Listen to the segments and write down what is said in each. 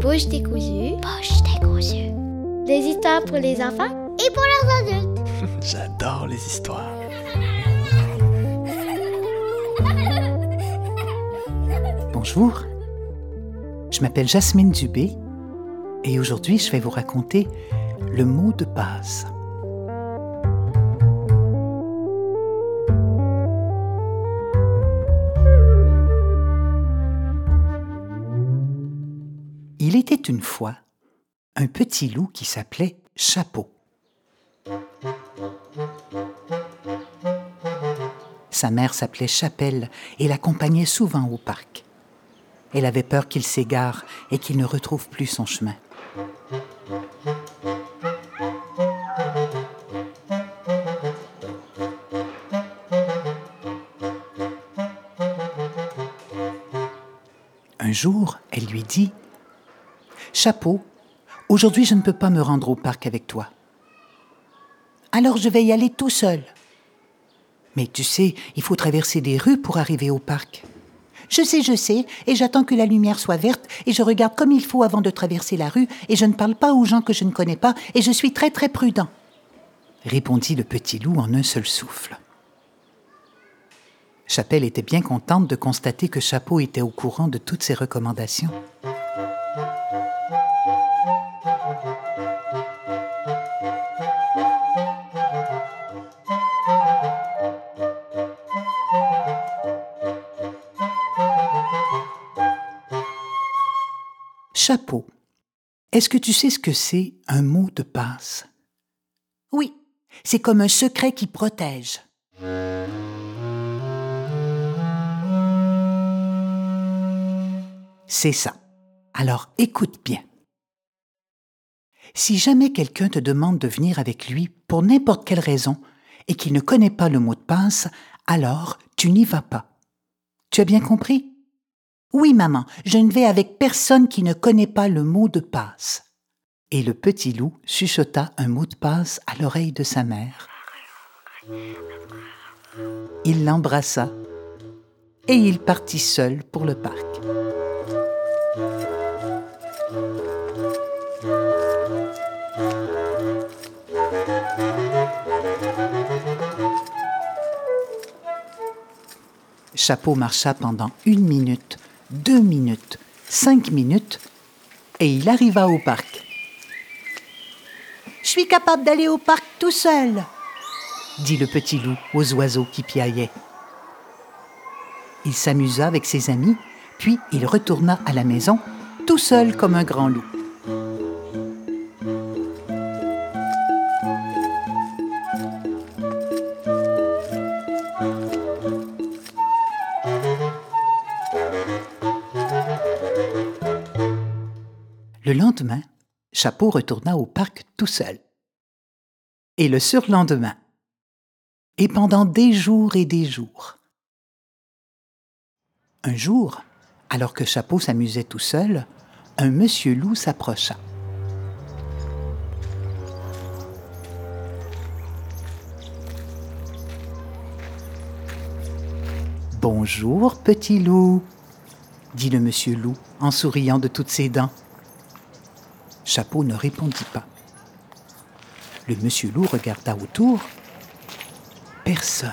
Bouche décousue. Poche décousue. Des histoires pour les enfants Et pour leurs adultes. J'adore les histoires. Bonjour, je m'appelle Jasmine Dubé et aujourd'hui je vais vous raconter le mot de passe. Il était une fois un petit loup qui s'appelait Chapeau. Sa mère s'appelait Chapelle et l'accompagnait souvent au parc. Elle avait peur qu'il s'égare et qu'il ne retrouve plus son chemin. Un jour, elle lui dit Chapeau, aujourd'hui je ne peux pas me rendre au parc avec toi. Alors je vais y aller tout seul. Mais tu sais, il faut traverser des rues pour arriver au parc. Je sais, je sais, et j'attends que la lumière soit verte, et je regarde comme il faut avant de traverser la rue, et je ne parle pas aux gens que je ne connais pas, et je suis très très prudent. Répondit le petit loup en un seul souffle. Chapelle était bien contente de constater que Chapeau était au courant de toutes ses recommandations. Chapeau. Est-ce que tu sais ce que c'est un mot de passe? Oui, c'est comme un secret qui protège. C'est ça. Alors écoute bien. Si jamais quelqu'un te demande de venir avec lui pour n'importe quelle raison et qu'il ne connaît pas le mot de passe, alors tu n'y vas pas. Tu as bien compris? Oui, maman, je ne vais avec personne qui ne connaît pas le mot de passe. Et le petit loup chuchota un mot de passe à l'oreille de sa mère. Il l'embrassa et il partit seul pour le parc. Chapeau marcha pendant une minute, deux minutes, cinq minutes, et il arriva au parc. Je suis capable d'aller au parc tout seul, dit le petit loup aux oiseaux qui piaillaient. Il s'amusa avec ses amis, puis il retourna à la maison, tout seul comme un grand loup. Le lendemain, Chapeau retourna au parc tout seul. Et le surlendemain. Et pendant des jours et des jours. Un jour, alors que Chapeau s'amusait tout seul, un monsieur loup s'approcha. Bonjour, petit loup, dit le monsieur loup en souriant de toutes ses dents. Chapeau ne répondit pas. Le monsieur loup regarda autour. Personne.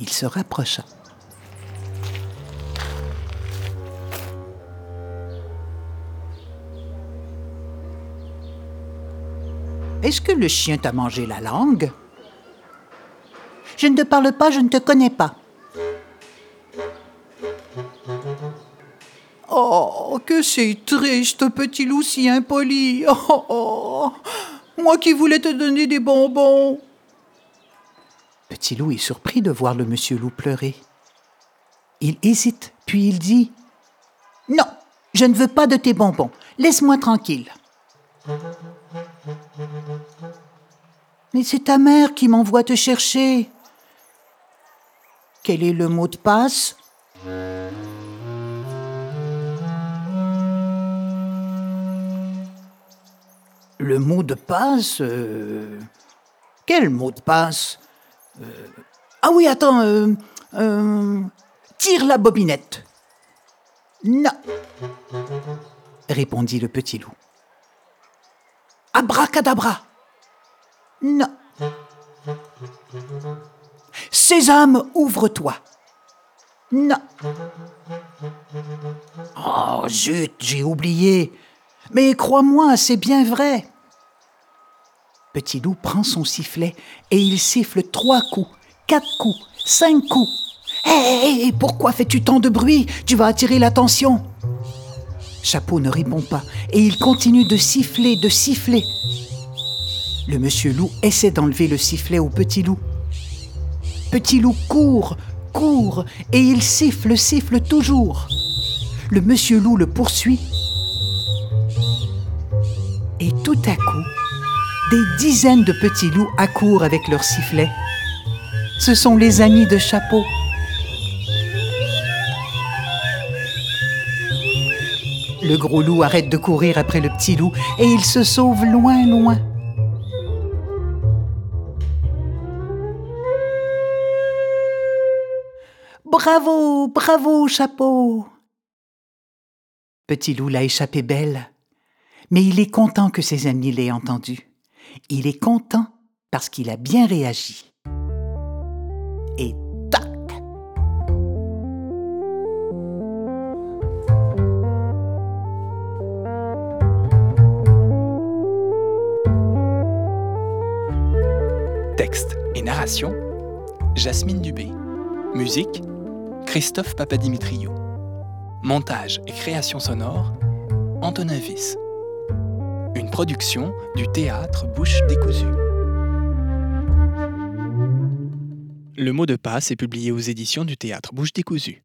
Il se rapprocha. Est-ce que le chien t'a mangé la langue? Je ne te parle pas, je ne te connais pas. Que c'est triste, petit loup si impoli. Oh, oh, moi qui voulais te donner des bonbons. Petit loup est surpris de voir le monsieur loup pleurer. Il hésite, puis il dit Non, je ne veux pas de tes bonbons. Laisse-moi tranquille. Mais c'est ta mère qui m'envoie te chercher. Quel est le mot de passe? Le mot de passe euh, Quel mot de passe Euh, Ah oui, attends. euh, tire la bobinette. Non. répondit le petit loup. Abracadabra. Non. Sésame, ouvre-toi. Non. Oh, zut, j'ai oublié. Mais crois-moi, c'est bien vrai. Petit loup prend son sifflet et il siffle trois coups, quatre coups, cinq coups. Hé, hé, pourquoi fais-tu tant de bruit? Tu vas attirer l'attention. Chapeau ne répond pas et il continue de siffler, de siffler. Le monsieur loup essaie d'enlever le sifflet au petit loup. Petit loup court, court et il siffle, siffle toujours. Le monsieur loup le poursuit. Et tout à coup, des dizaines de petits loups accourent avec leurs sifflets. Ce sont les amis de Chapeau. Le gros loup arrête de courir après le petit loup et il se sauve loin, loin. Bravo, bravo, chapeau. Petit loup l'a échappé belle, mais il est content que ses amis l'aient entendu. Il est content parce qu'il a bien réagi. Et tac Texte et narration Jasmine Dubé. Musique Christophe Papadimitriou. Montage et création sonore Antonin Viss. Production du théâtre Bouche décousue. Le mot de passe est publié aux éditions du théâtre Bouche décousue.